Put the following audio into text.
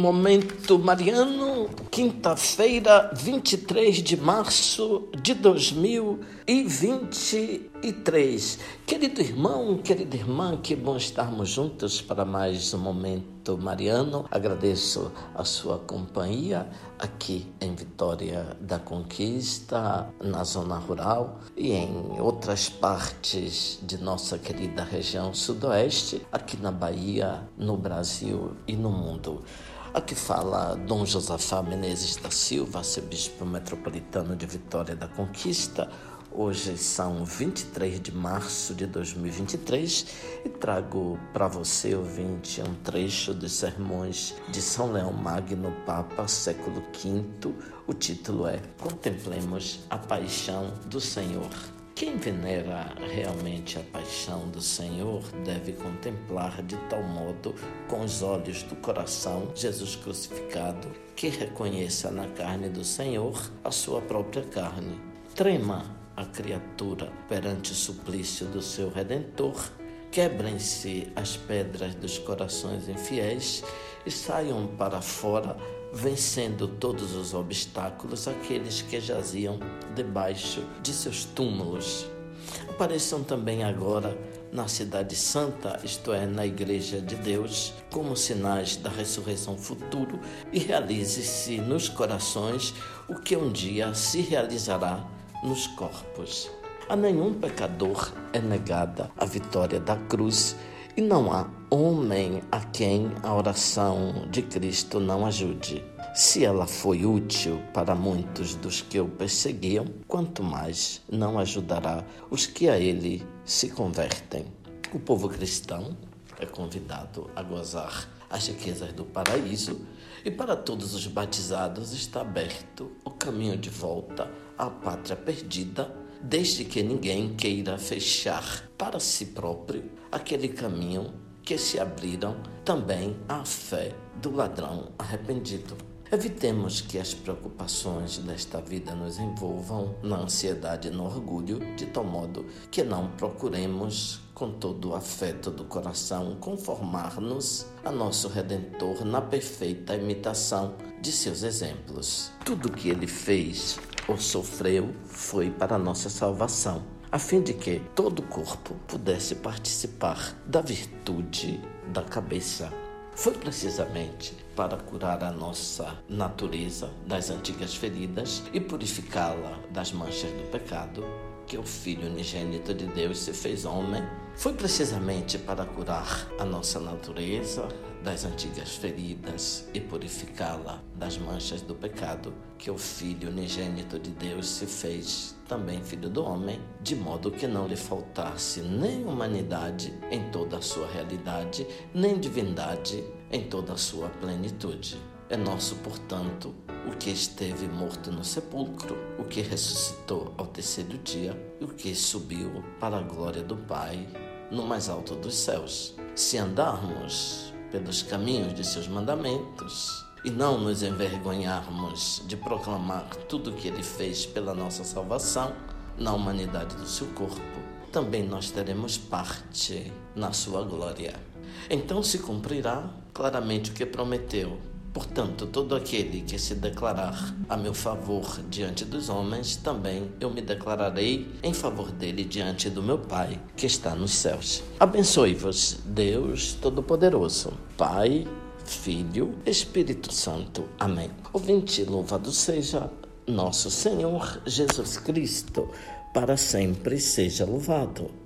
Momento Mariano, quinta-feira, 23 de março de 2023. Querido irmão, querida irmã, que bom estarmos juntos para mais um Momento Mariano. Agradeço a sua companhia aqui em Vitória da Conquista, na zona rural e em outras partes de nossa querida região sudoeste, aqui na Bahia, no Brasil e no mundo. Aqui fala Dom Josafá Menezes da Silva, arcebispo metropolitano de Vitória da Conquista. Hoje são 23 de março de 2023 e trago para você, ouvinte, um trecho dos sermões de São Leão Magno, Papa, século V. O título é Contemplemos a Paixão do Senhor. Quem venera realmente a paixão do Senhor deve contemplar de tal modo, com os olhos do coração, Jesus crucificado, que reconheça na carne do Senhor a sua própria carne. Trema a criatura perante o suplício do seu Redentor, quebrem-se as pedras dos corações infiéis e saiam para fora vencendo todos os obstáculos aqueles que jaziam debaixo de seus túmulos. Apareçam também agora na Cidade Santa, isto é, na Igreja de Deus, como sinais da ressurreição futuro e realize-se nos corações o que um dia se realizará nos corpos. A nenhum pecador é negada a vitória da cruz e não há homem a quem a oração de Cristo não ajude. Se ela foi útil para muitos dos que o perseguiam, quanto mais não ajudará os que a ele se convertem. O povo cristão é convidado a gozar as riquezas do paraíso e para todos os batizados está aberto o caminho de volta à pátria perdida desde que ninguém queira fechar para si próprio aquele caminho que se abriram também à fé do ladrão arrependido. Evitemos que as preocupações desta vida nos envolvam na ansiedade e no orgulho, de tal modo que não procuremos, com todo o afeto do coração, conformar-nos a nosso Redentor na perfeita imitação de seus exemplos. Tudo o que ele fez ou sofreu foi para nossa salvação, a fim de que todo o corpo pudesse participar da virtude da cabeça. Foi precisamente para curar a nossa natureza das antigas feridas e purificá-la das manchas do pecado que o Filho unigênito de Deus se fez homem. Foi precisamente para curar a nossa natureza das antigas feridas e purificá-la das manchas do pecado, que o Filho unigênito de Deus se fez também filho do homem, de modo que não lhe faltasse nem humanidade em toda a sua realidade, nem divindade em toda a sua plenitude. É nosso, portanto, o que esteve morto no sepulcro, o que ressuscitou ao terceiro dia e o que subiu para a glória do Pai no mais alto dos céus. Se andarmos pelos caminhos de seus mandamentos e não nos envergonharmos de proclamar tudo o que ele fez pela nossa salvação na humanidade do seu corpo, também nós teremos parte na sua glória. Então se cumprirá claramente o que prometeu Portanto, todo aquele que se declarar a meu favor diante dos homens, também eu me declararei em favor dele diante do meu Pai que está nos céus. Abençoe-vos, Deus Todo-Poderoso, Pai, Filho, Espírito Santo. Amém. Ouvinte, louvado seja nosso Senhor Jesus Cristo, para sempre seja louvado.